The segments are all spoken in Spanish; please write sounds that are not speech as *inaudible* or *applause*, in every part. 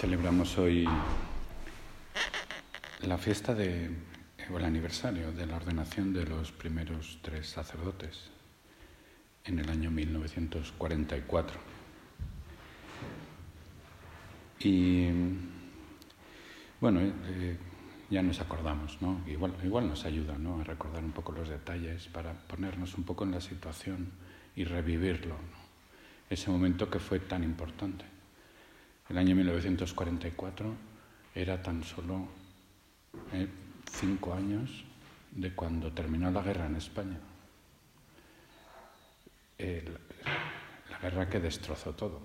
Celebramos hoy la fiesta de, o el aniversario de la ordenación de los primeros tres sacerdotes en el año 1944. Y bueno, eh, ya nos acordamos, ¿no? Igual, igual nos ayuda ¿no? a recordar un poco los detalles para ponernos un poco en la situación y revivirlo, ¿no? ese momento que fue tan importante. El año 1944 era tan solo eh, cinco años de cuando terminó la guerra en España. La guerra que destrozó todo,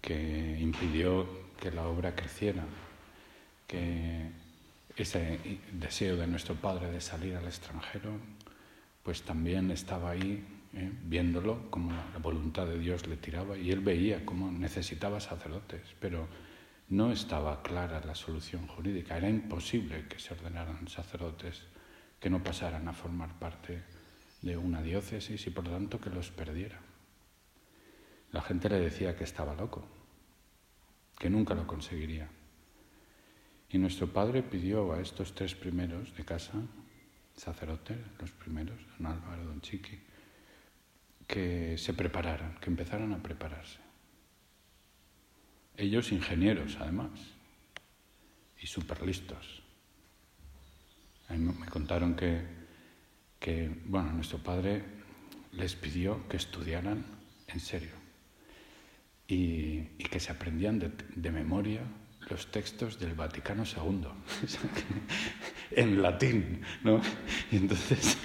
que impidió que la obra creciera, que ese deseo de nuestro padre de salir al extranjero, pues también estaba ahí ¿eh? viéndolo como la voluntad de Dios le tiraba y él veía cómo necesitaba sacerdotes, pero no estaba clara la solución jurídica, era imposible que se ordenaran sacerdotes que no pasaran a formar parte de una diócesis y por lo tanto que los perdiera. La gente le decía que estaba loco, que nunca lo conseguiría. Y nuestro padre pidió a estos tres primeros de casa, sacerdotes, los primeros, don Álvaro, don Chiqui, que se prepararan, que empezaran a prepararse. Ellos ingenieros, además, y súper listos. me contaron que, que, bueno, nuestro padre les pidió que estudiaran en serio y, que se aprendían de, de memoria los textos del Vaticano II, *laughs* en latín, ¿no? Y entonces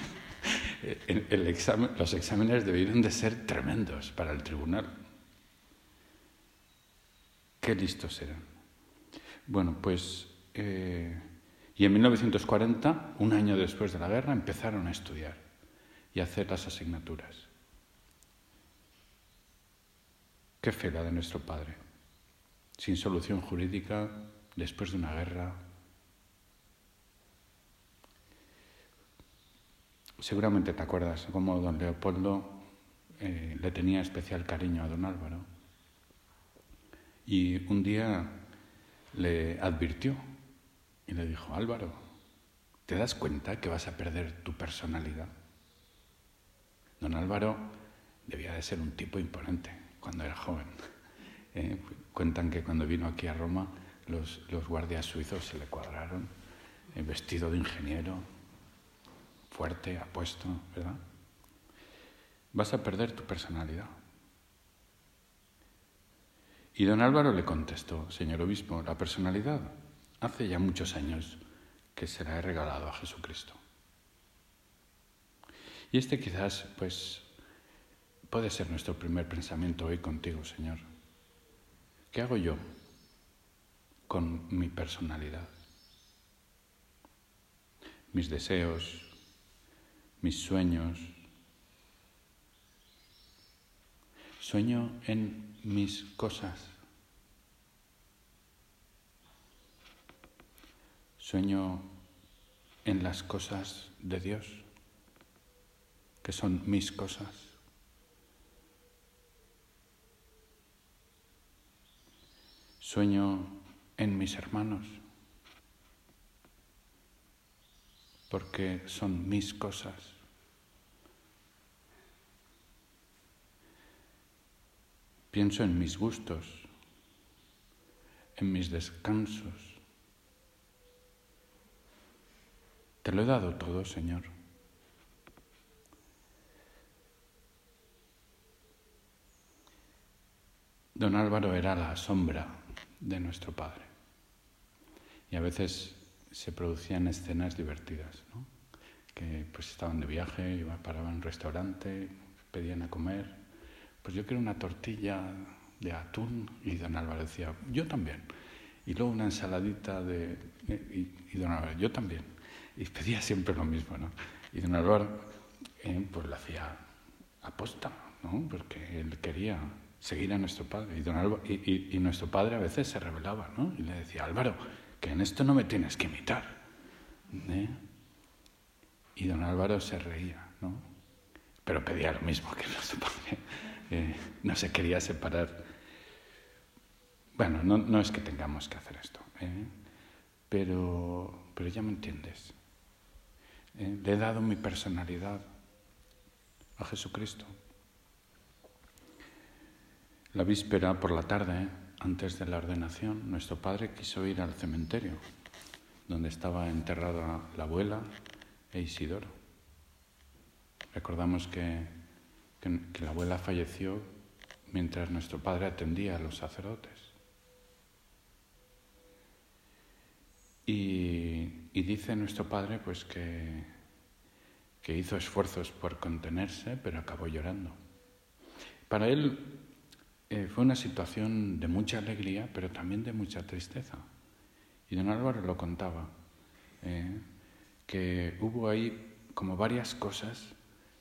los exámenes debieron de ser tremendos para el tribunal. Qué listos eran. Bueno, pues, eh, y en 1940, un año después de la guerra, empezaron a estudiar y a hacer las asignaturas. Qué fe la de nuestro Padre. Sin solución jurídica, después de una guerra, Seguramente te acuerdas cómo don Leopoldo eh, le tenía especial cariño a don Álvaro. Y un día le advirtió y le dijo, Álvaro, ¿te das cuenta que vas a perder tu personalidad? Don Álvaro debía de ser un tipo imponente cuando era joven. *laughs* Eh, cuentan que cuando vino aquí a Roma los, los guardias suizos se le cuadraron, eh, vestido de ingeniero, fuerte, apuesto, ¿verdad? Vas a perder tu personalidad. Y don Álvaro le contestó, señor obispo, la personalidad hace ya muchos años que se la he regalado a Jesucristo. Y este quizás, pues, puede ser nuestro primer pensamiento hoy contigo, Señor. ¿Qué hago yo con mi personalidad? Mis deseos, mis sueños. Sueño en mis cosas. Sueño en las cosas de Dios, que son mis cosas. Sueño en mis hermanos, porque son mis cosas. Pienso en mis gustos, en mis descansos. Te lo he dado todo, Señor. Don Álvaro era la sombra de nuestro Padre. Y a veces se producían escenas divertidas, ¿no? que pues estaban de viaje, iban, paraban en un restaurante, pedían a comer pues yo quiero una tortilla de atún y don Álvaro decía, yo también. Y luego una ensaladita de... Y, don Álvaro, yo también. Y pedía siempre lo mismo, ¿no? Y don Álvaro, eh, pues lo hacía aposta, ¿no? Porque él quería seguir a nuestro padre. Y, don Álvaro, y, nuestro padre a veces se rebelaba, ¿no? Y le decía, Álvaro, que en esto no me tienes que imitar. ¿eh? Y don Álvaro se reía, ¿no? Pero pedía lo mismo que nuestro padre *laughs* no se quería separar. Bueno, no, es que tengamos que hacer esto, ¿eh? pero, pero ya me entiendes. ¿eh? Le he dado mi personalidad a Jesucristo. La víspera por la tarde, antes de la ordenación, nuestro padre quiso ir al cementerio, donde estaba enterrada la abuela e Isidoro. Recordamos que, que la abuela falleció mientras nuestro padre atendía a los sacerdotes. Y, dice nuestro padre pues que, que hizo esfuerzos por contenerse, pero acabó llorando. Para él eh, fue una situación de mucha alegría, pero también de mucha tristeza. Y don Álvaro lo contaba, eh, que hubo ahí como varias cosas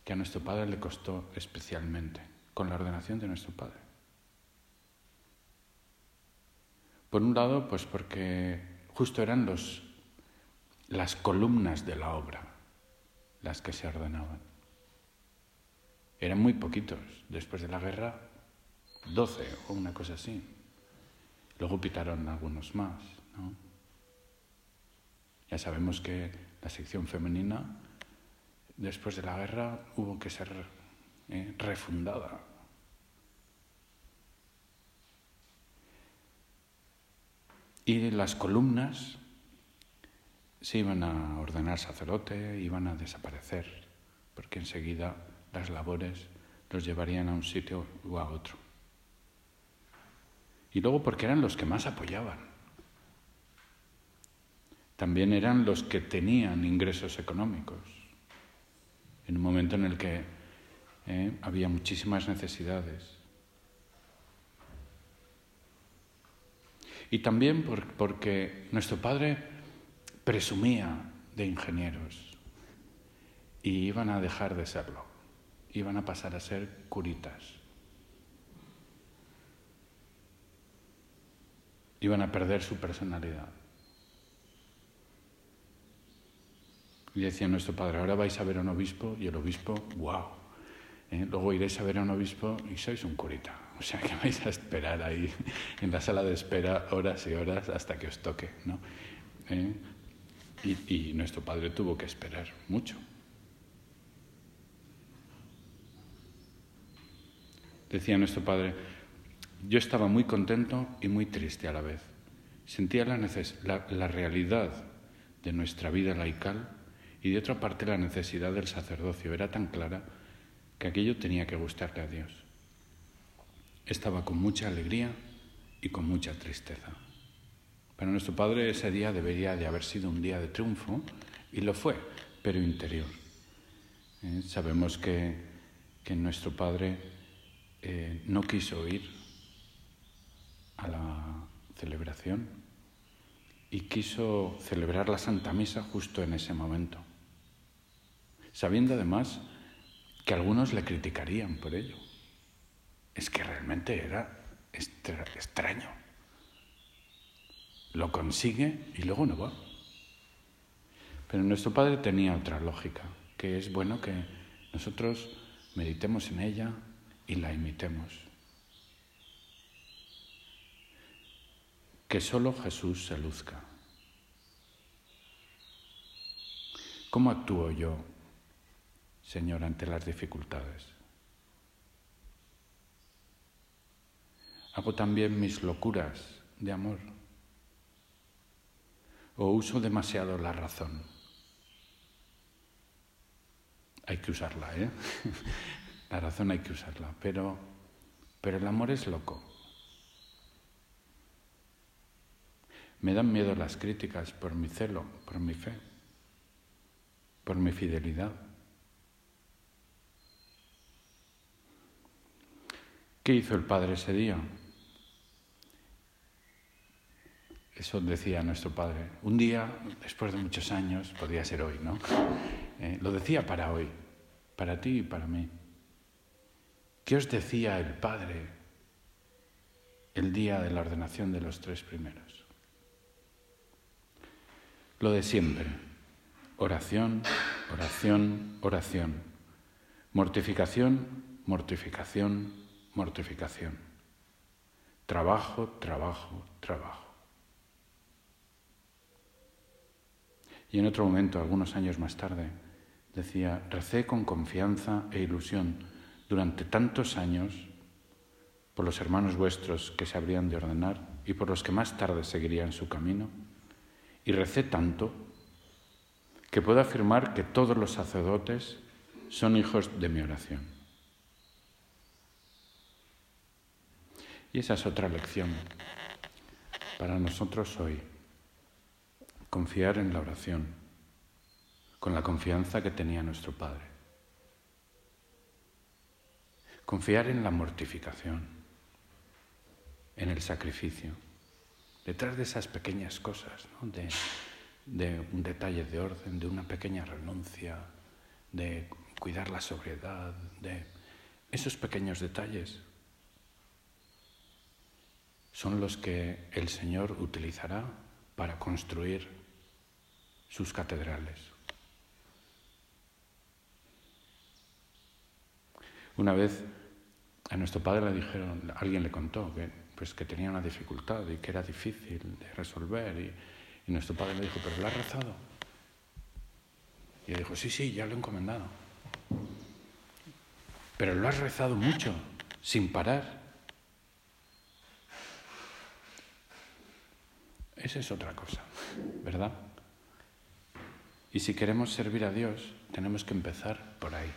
que a nuestro padre le costó especialmente, con la ordenación de nuestro padre. Por un lado, pues porque justo eran los, las columnas de la obra las que se ordenaban. Eran muy poquitos. Después de la guerra, doce o una cosa así. Luego pitaron algunos más. Ya sabemos que la sección femenina, después de la guerra, hubo que ser eh, refundada Y las columnas se iban a ordenar sacerdote, iban a desaparecer, porque enseguida las labores los llevarían a un sitio u a otro. Y luego porque eran los que más apoyaban. También eran los que tenían ingresos económicos, en un momento en el que eh, había muchísimas necesidades. Y también porque nuestro padre presumía de ingenieros y iban a dejar de serlo, iban a pasar a ser curitas. Iban a perder su personalidad. Y decía nuestro padre, ahora vais a ver a un obispo y el obispo, wow. ¿eh? Luego iréis a ver a un obispo y sois un curita. *laughs* O sea que vais a esperar ahí en la sala de espera horas y horas hasta que os toque, ¿no? ¿Eh? Y, y nuestro padre tuvo que esperar mucho. Decía nuestro padre, yo estaba muy contento y muy triste a la vez. Sentía la, la, la, realidad de nuestra vida laical y de otra parte la necesidad del sacerdocio. Era tan clara que aquello tenía que gustarle a Dios. Estaba con mucha alegría y con mucha tristeza. Para nuestro Padre ese día debería de haber sido un día de triunfo y lo fue, pero interior. Eh, sabemos que, que, nuestro Padre eh, no quiso ir a la celebración y quiso celebrar la Santa Misa justo en ese momento, sabiendo además que algunos le criticarían por ello es que realmente era extraño. Lo consigue y luego no va. Pero nuestro Padre tenía otra lógica, que es bueno que nosotros meditemos en ella y la imitemos. Que solo Jesús se luzca. ¿Cómo actúo yo, Señor, ante las dificultades? Hago también mis locuras de amor. O uso demasiado la razón. Hay que usarla, ¿eh? *laughs* La razón hay que usarla, pero, pero el amor es loco. Me dan miedo las críticas por mi celo, por mi fe, por mi fidelidad. ¿Qué hizo el Padre ese día? Eso decía nuestro padre. Un día, después de muchos años, podría ser hoy, ¿no? Eh, lo decía para hoy, para ti y para mí. ¿Qué os decía el Padre el día de la ordenación de los tres primeros? Lo de siempre. Oración, oración, oración. Mortificación, mortificación, mortificación trabajo, trabajo, trabajo. Y en otro momento, algunos años más tarde, decía, recé con confianza e ilusión durante tantos años por los hermanos vuestros que se habrían de ordenar y por los que más tarde seguirían su camino, y recé tanto que puedo afirmar que todos los sacerdotes son hijos de mi oración. Y esa es otra lección para nosotros hoy, confiar en la oración, con la confianza que tenía nuestro Padre. Confiar en la mortificación, en el sacrificio, detrás de esas pequeñas cosas, de, de un detalle de orden, de una pequeña renuncia, de cuidar la sobriedad, de esos pequeños detalles son los que el Señor utilizará para construir sus catedrales. Una vez a nuestro padre le dijeron, alguien le contó que, pues, que tenía una dificultad y que era difícil de resolver y, y nuestro padre le dijo, pero ¿lo has rezado? Y él dijo, sí, sí, ya lo he encomendado. Pero lo has rezado mucho, sin parar. Esa es otra cosa, ¿verdad? Y si queremos servir a Dios, tenemos que empezar por ahí,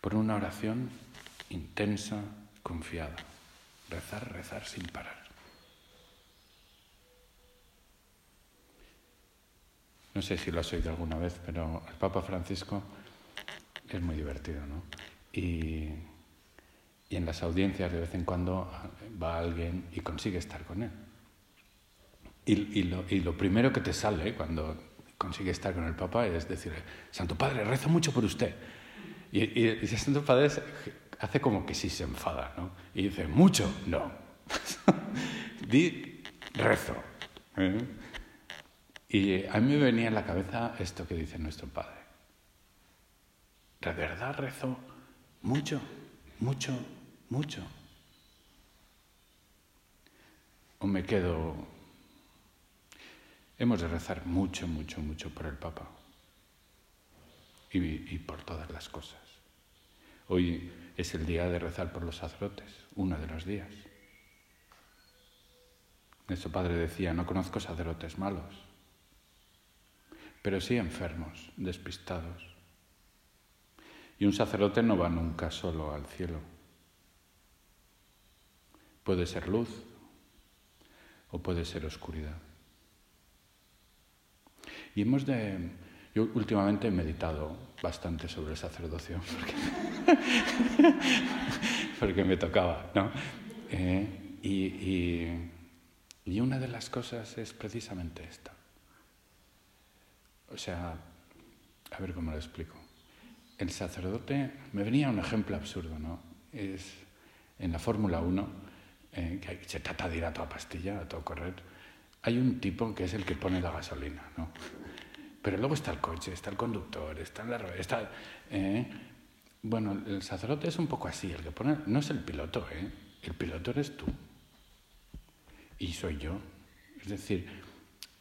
por una oración intensa, confiada. Rezar, rezar sin parar. No sé si lo has oído alguna vez, pero el Papa Francisco es muy divertido, ¿no? Y, y, en las audiencias de vez en cuando va alguien y consigue estar con él. Y, y, lo, y lo, primero que te sale cuando consigue estar con el Papa es decir, Santo Padre, rezo mucho por usted. Y, y, el Santo Padre hace como que sí se enfada, ¿no? Y dice, mucho, no. *laughs* Di rezo. ¿eh? Y a mí me venía en la cabeza esto que dice nuestro Padre. De verdad rezo mucho, mucho, mucho. O me quedo... Hemos de rezar mucho, mucho, mucho por el Papa y, y por todas las cosas. Hoy es el día de rezar por los sacerdotes, uno de los días. Nuestro padre decía, no conozco sacerdotes malos, pero sí enfermos, despistados. Y un sacerdote no va nunca solo al cielo. Puede ser luz o puede ser oscuridad. Y hemos de... Yo últimamente he meditado bastante sobre el sacerdocio, *laughs* porque, me tocaba, ¿no? Eh, y una de las cosas es precisamente esta. O sea, a ver cómo lo explico el sacerdote, me venía un ejemplo absurdo, ¿no? Es en la Fórmula 1, eh, que se trata de ir a toda pastilla, a todo correr, hay un tipo que es el que pone la gasolina, ¿no? Pero luego está el coche, está el conductor, está la está, eh, bueno, el sacerdote es un poco así, el que pone, no es el piloto, ¿eh? El piloto eres tú. Y soy yo. Es decir,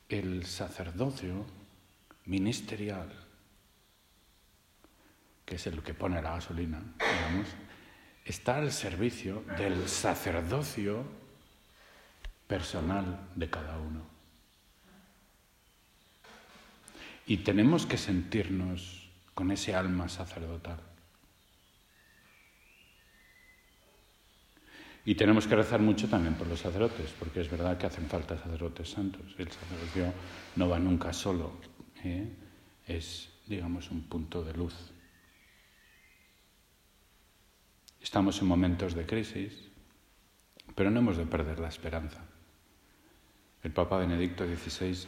el sacerdocio ministerial que es el que pone la gasolina, digamos, está al servicio del sacerdocio personal de cada uno. Y tenemos que sentirnos con ese alma sacerdotal. Y tenemos que rezar mucho también por los sacerdotes, porque es verdad que hacen falta sacerdotes santos. El sacerdocio no va nunca solo, ¿eh? es, digamos, un punto de luz. Estamos en momentos de crisis, pero no hemos de perder la esperanza. El Papa Benedicto XVI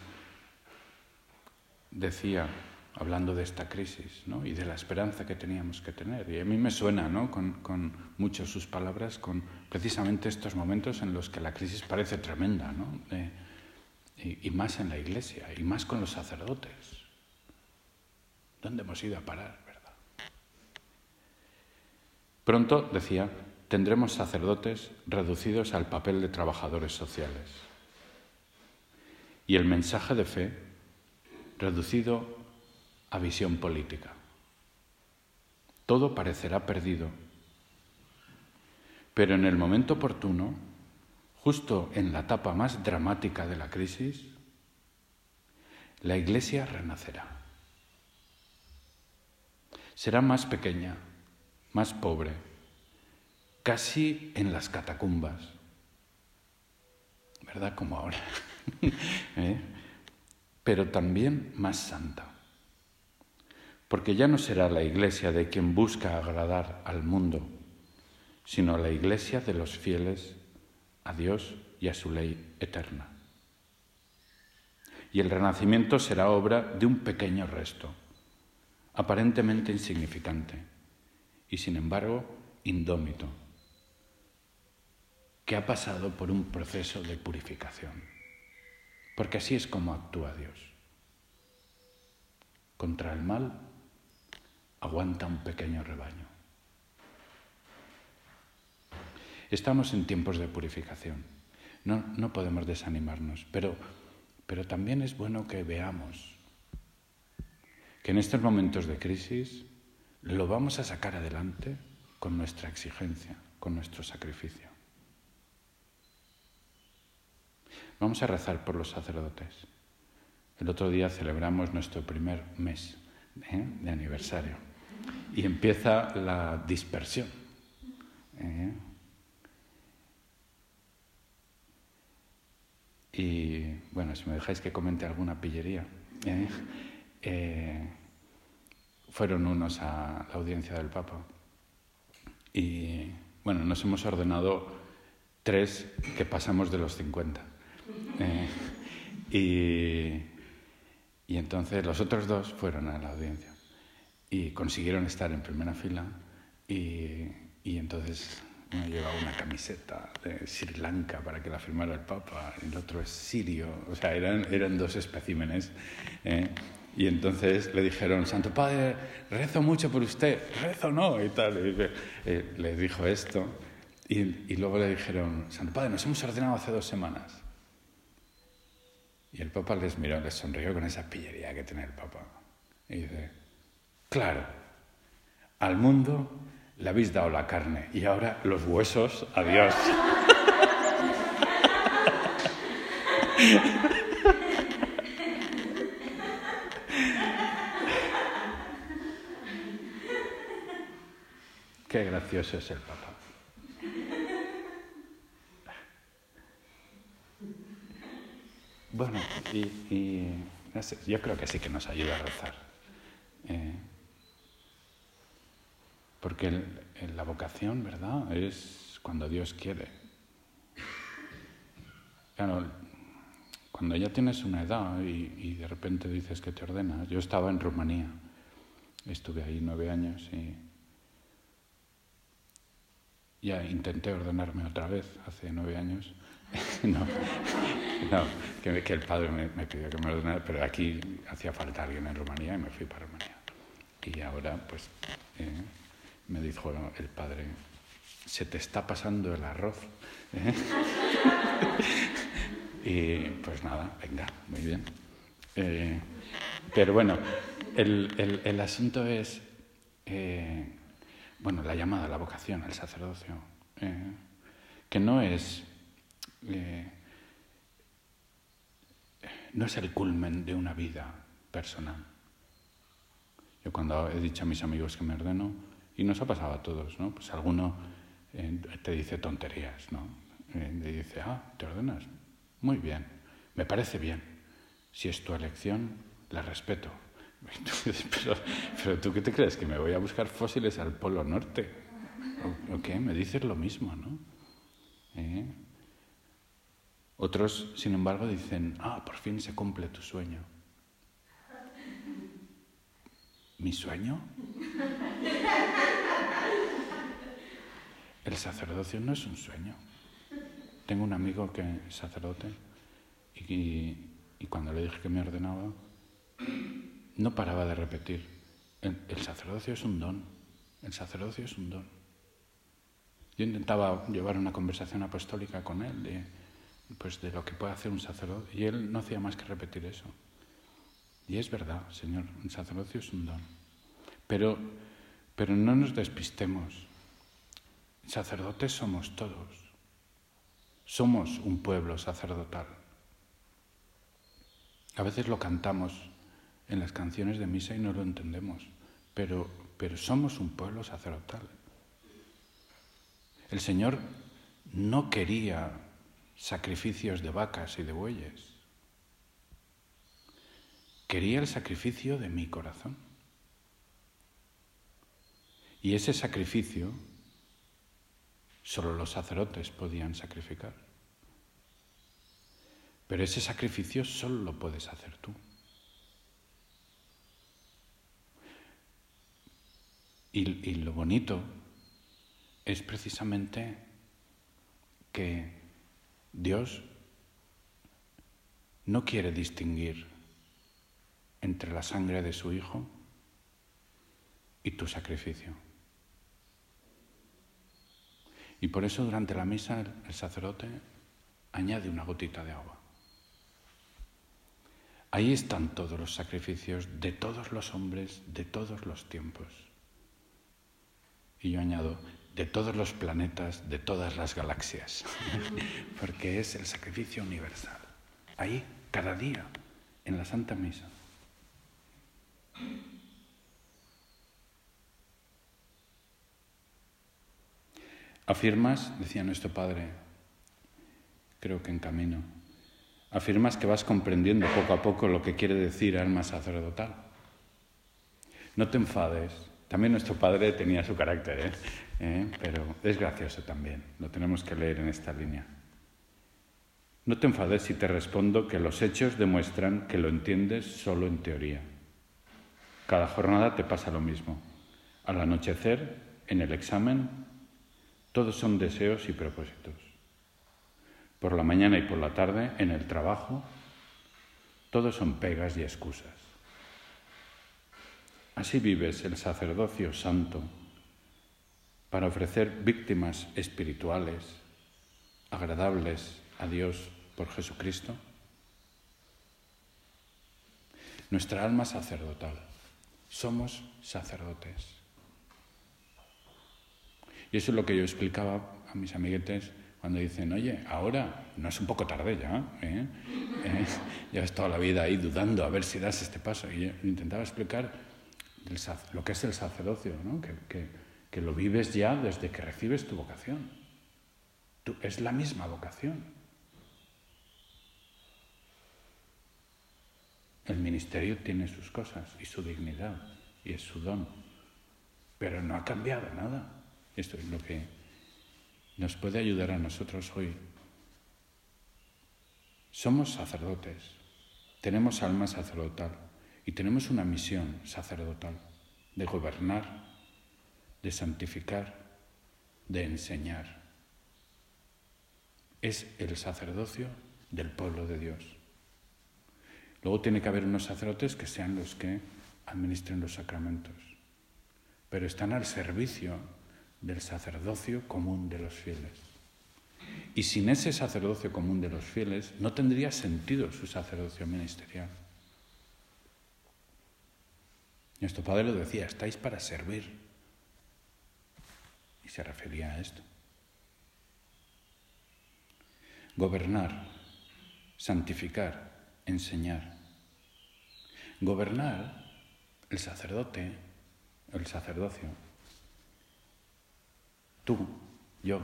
decía, hablando de esta crisis ¿no? y de la esperanza que teníamos que tener, y a mí me suena ¿no? con, con muchas sus palabras, con precisamente estos momentos en los que la crisis parece tremenda, ¿no? y, y más en la iglesia, y más con los sacerdotes. ¿Dónde hemos ido a parar? Pronto, decía, tendremos sacerdotes reducidos al papel de trabajadores sociales. Y el mensaje de fe reducido a visión política. Todo parecerá perdido, pero en el momento oportuno, justo en la etapa más dramática de la crisis, la Iglesia renacerá. Será más pequeña, más pobre, casi en las catacumbas, ¿verdad? Como ahora, *laughs* ¿Eh? Pero también más santa. Porque ya no será la iglesia de quien busca agradar al mundo, sino la iglesia de los fieles a Dios y a su ley eterna. Y el renacimiento será obra de un pequeño resto, aparentemente insignificante, y sin embargo indómito que ha pasado por un proceso de purificación. Porque así es como actúa Dios. Contra el mal aguanta un pequeño rebaño. Estamos en tiempos de purificación. No, no podemos desanimarnos, pero, pero también es bueno que veamos que en estos momentos de crisis lo vamos a sacar adelante con nuestra exigencia, con nuestro sacrificio. Vamos a rezar por los sacerdotes. El otro día celebramos nuestro primer mes ¿eh? de aniversario y empieza la dispersión. ¿eh? Y bueno, si me dejáis que comente alguna pillería, ¿eh? fueron unos a la audiencia del Papa. Y bueno, nos hemos ordenado tres que pasamos de los 50. Eh, y, entonces los otros dos fueron a la audiencia y consiguieron estar en primera fila y, entonces uno llevaba una camiseta de Sri Lanka para que la firmara el Papa, el otro es sirio, o sea, eran, eran dos especímenes. ¿eh? Y entonces le dijeron, Santo Padre, rezo mucho por usted, rezo no, y tal. Y, eh, le dijo esto. Y, y, luego le dijeron, Santo Padre, nos hemos ordenado hace dos semanas. Y el Papa les miró, les sonrió con esa pillería que tiene el Papa. Y dice, claro, al mundo le habéis dado la carne y ahora los huesos, adiós. *laughs* Qué gracioso es el Papa. Bueno, y, yo creo que sí que nos ayuda a rezar. Eh, porque la vocación, ¿verdad? Es cuando Dios quiere. Claro, cuando ya tienes una edad y, y, de repente dices que te ordenas. Yo estaba en Rumanía, estuve ahí nueve años y ya intenté ordenarme otra vez hace nueve años *laughs* no, no que, el padre me, pidió que me ordenara, pero aquí hacía falta alguien en Rumanía y me fui para Rumanía. Y ahora, pues, eh, me dijo el padre, se te está pasando el arroz. ¿eh? *laughs* y pues nada, venga, muy bien. Eh, pero bueno, el, el asunto es, bueno, la llamada, la vocación, el sacerdocio, que no es eh, no es el culmen de una vida personal. Yo cuando he dicho a mis amigos que me ordeno, y nos ha pasado a todos, ¿no? Pues alguno eh, te dice tonterías, ¿no? Eh, te dice, ah, ¿te ordenas? Muy bien, me parece bien. Si es tu elección, la respeto. *laughs* pero, tú qué te crees, que me voy a buscar fósiles al Polo Norte. ¿O, qué? Me dices lo mismo, ¿no? Otros, sin embargo, dicen, ah, por fin se cumple tu sueño. ¿Mi sueño? El sacerdocio no es un sueño. Tengo un amigo que es sacerdote y, cuando le dije que me ordenaba, no paraba de repetir, el sacerdocio es un don, el sacerdocio es un don. Yo intentaba llevar una conversación apostólica con él de, pues, de lo que puede hacer un sacerdote y él no hacía más que repetir eso. Y es verdad, Señor, un sacerdocio es un don. Pero, pero no nos despistemos. Sacerdotes somos todos. Somos un pueblo sacerdotal. A veces lo cantamos en las canciones de misa y no lo entendemos, pero, pero somos un pueblo sacerdotal. El Señor no quería sacrificios de vacas y de bueyes. Quería el sacrificio de mi corazón. Y ese sacrificio solo los sacerdotes podían sacrificar. Pero ese sacrificio solo lo puedes hacer tú. Y, lo bonito es precisamente que Dios no quiere distinguir entre la sangre de su Hijo y tu sacrificio. Y por eso durante la misa el, sacerdote añade una gotita de agua. Ahí están todos los sacrificios de todos los hombres, de todos los tiempos. Y yo añado, de todos los planetas, de todas las galaxias, *laughs* porque es el sacrificio universal. Ahí, cada día, en la Santa Misa. Afirmas, decía nuestro Padre, creo que en camino, afirmas que vas comprendiendo poco a poco lo que quiere decir alma sacerdotal. No te enfades. También nuestro Padre tenía su carácter, ¿eh? ¿Eh? pero es gracioso también. Lo tenemos que leer en esta línea. No te enfades si te respondo que los hechos demuestran que lo entiendes solo en teoría. Cada jornada te pasa lo mismo. Al anochecer, en el examen, todos son deseos y propósitos. Por la mañana y por la tarde, en el trabajo, todos son pegas y excusas. Así vives el sacerdocio santo para ofrecer víctimas espirituales agradables a Dios por Jesucristo. Nuestra alma sacerdotal somos sacerdotes. Y eso es lo que yo explicaba a mis amiguetes cuando dicen, oye, ahora no es un poco tarde ya, ¿eh? *laughs* ¿Eh? toda la vida ahí dudando a ver si das este paso. Y yo intentaba explicar lo que es el sacerdocio, ¿no? Lo vives ya desde que recibes tu vocación. es la misma vocación. El ministerio tiene sus cosas y su dignidad y es su don, pero no ha cambiado nada. Esto es lo que nos puede ayudar a nosotros hoy. Somos sacerdotes, tenemos alma sacerdotal y tenemos una misión sacerdotal de gobernar, de santificar, de enseñar. Es el sacerdocio del pueblo de Dios. Luego tiene que haber unos sacerdotes que sean los que administren los sacramentos, pero están al servicio del sacerdocio común de los fieles. Y sin ese sacerdocio común de los fieles no tendría sentido su sacerdocio ministerial. Nuestro Padre lo decía, estáis para servir. Y se refería a esto. Gobernar, santificar, enseñar. Gobernar el sacerdote, el sacerdocio, tú, yo,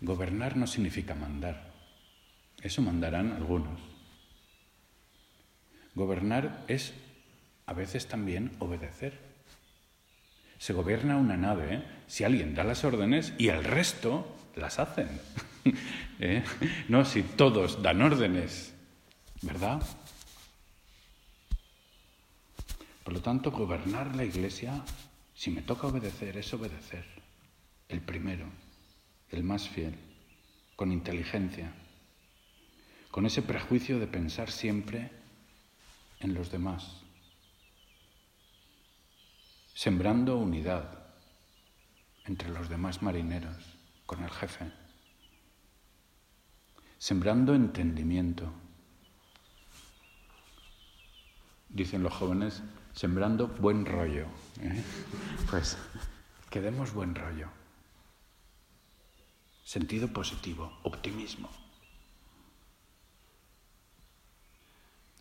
gobernar no significa mandar. Eso mandarán algunos. Gobernar es a veces también obedecer. Se gobierna una nave ¿eh? si alguien da las órdenes y el resto las hacen. *laughs* ¿Eh? No, si todos dan órdenes, ¿verdad? Por lo tanto, gobernar la iglesia, si me toca obedecer, es obedecer. El primero, el más fiel, con inteligencia, con ese prejuicio de pensar siempre en los demás, sembrando unidad entre los demás marineros. con el jefe. Sembrando entendimiento. Dicen los jóvenes, sembrando buen rollo. ¿eh? *laughs* Pues que demos buen rollo. Sentido positivo, optimismo.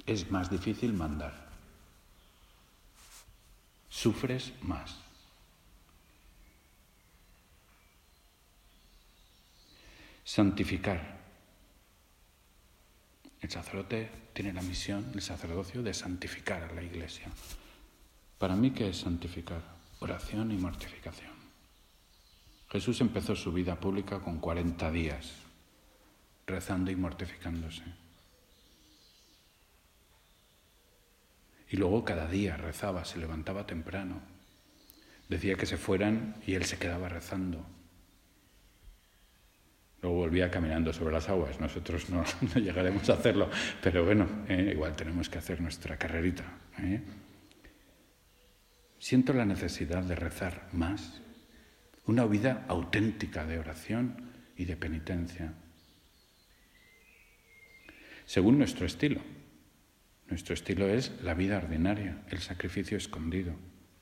Es más difícil mandar. Sufres más. Santificar. El sacerdote tiene la misión, el sacerdocio, de santificar a la iglesia. Para mí, ¿qué es santificar? Oración y mortificación. Jesús empezó su vida pública con 40 días, rezando y mortificándose. Y luego cada día rezaba, se levantaba temprano. Decía que se fueran y él se quedaba rezando. Luego volvía caminando sobre las aguas. Nosotros *laughs* no, llegaremos a hacerlo, pero bueno, eh, igual tenemos que hacer nuestra carrerita. ¿eh? Siento la necesidad de rezar más, una vida auténtica de oración y de penitencia, según nuestro estilo. Nuestro estilo es la vida ordinaria, el sacrificio escondido,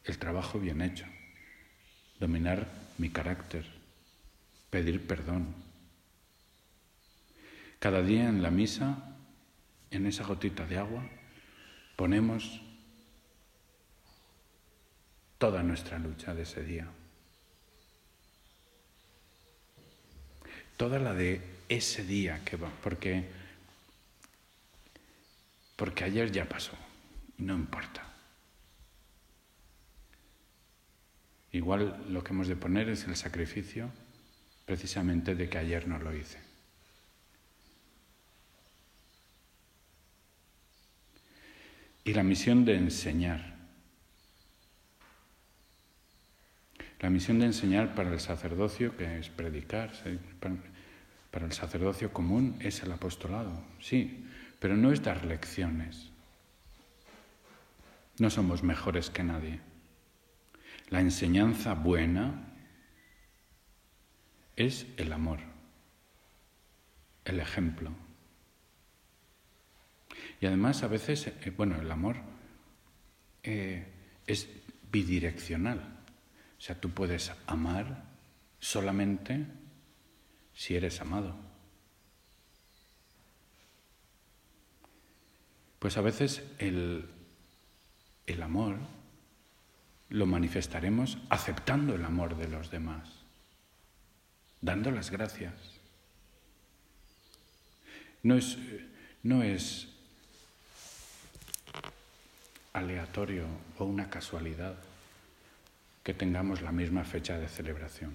el trabajo bien hecho, dominar mi carácter, pedir perdón, cada día en la misa, en esa gotita de agua, ponemos toda nuestra lucha de ese día. Toda la de ese día que va, porque, porque ayer ya pasó y no importa. Igual lo que hemos de poner es el sacrificio precisamente de que ayer no lo hice. y la misión de enseñar. La misión de enseñar para el sacerdocio, que es predicar, para el sacerdocio común es el apostolado, sí, pero no es dar lecciones. No somos mejores que nadie. La enseñanza buena es el amor, el ejemplo. Y además a veces, eh, bueno, el amor eh, es bidireccional. O sea, tú puedes amar solamente si eres amado. Pues a veces el, el amor lo manifestaremos aceptando el amor de los demás, dando las gracias. No es, no es aleatorio o una casualidad que tengamos la misma fecha de celebración.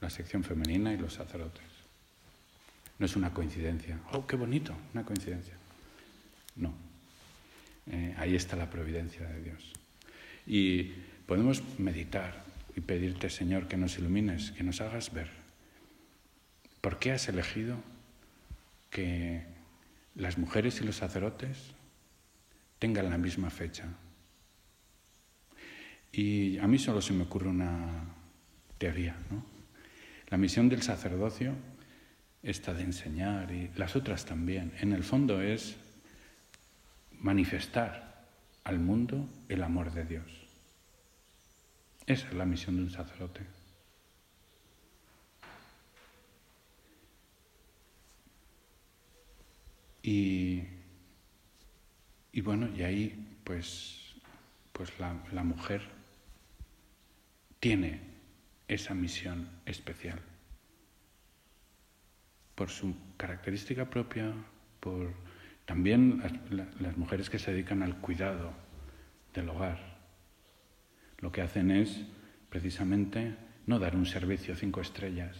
La sección femenina y los sacerdotes. No es una coincidencia. ¡Oh, qué bonito! Una coincidencia. No. Eh, ahí está la providencia de Dios. Y podemos meditar y pedirte, Señor, que nos ilumines, que nos hagas ver. ¿Por qué has elegido que las mujeres y los sacerdotes tengan la misma fecha. Y a mí solo se me ocurre una teoría, ¿no? La misión del sacerdocio, esta de enseñar y las otras también, en el fondo es manifestar al mundo el amor de Dios. Esa es la misión de un sacerdote. Y y bueno, y ahí pues, pues la, mujer tiene esa misión especial por su característica propia, por también las, mujeres que se dedican al cuidado del hogar. Lo que hacen es precisamente no dar un servicio cinco estrellas.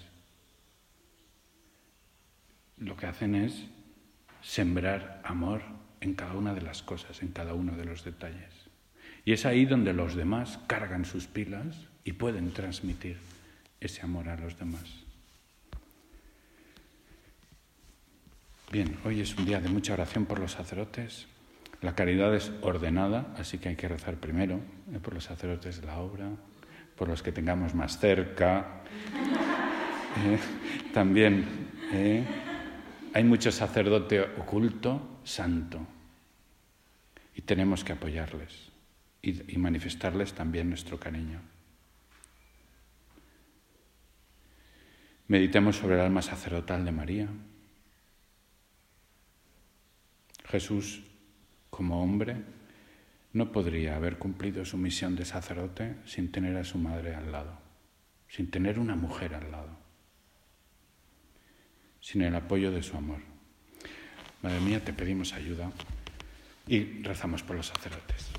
Lo que hacen es sembrar amor en cada una de las cosas, en cada uno de los detalles. Y es ahí donde los demás cargan sus pilas y pueden transmitir ese amor a los demás. Bien, hoy es un día de mucha oración por los sacerdotes. La caridad es ordenada, así que hay que rezar primero eh, por los sacerdotes de la obra, por los que tengamos más cerca. *laughs* Eh, también eh, hay mucho sacerdote oculto, santo, y tenemos que apoyarles y, y manifestarles también nuestro cariño. Meditemos sobre el alma sacerdotal de María. Jesús, como hombre, no podría haber cumplido su misión de sacerdote sin tener a su madre al lado, sin tener una mujer al lado, sin el apoyo de su amor. Madre mía, te pedimos ayuda y rezamos por los sacerdotes.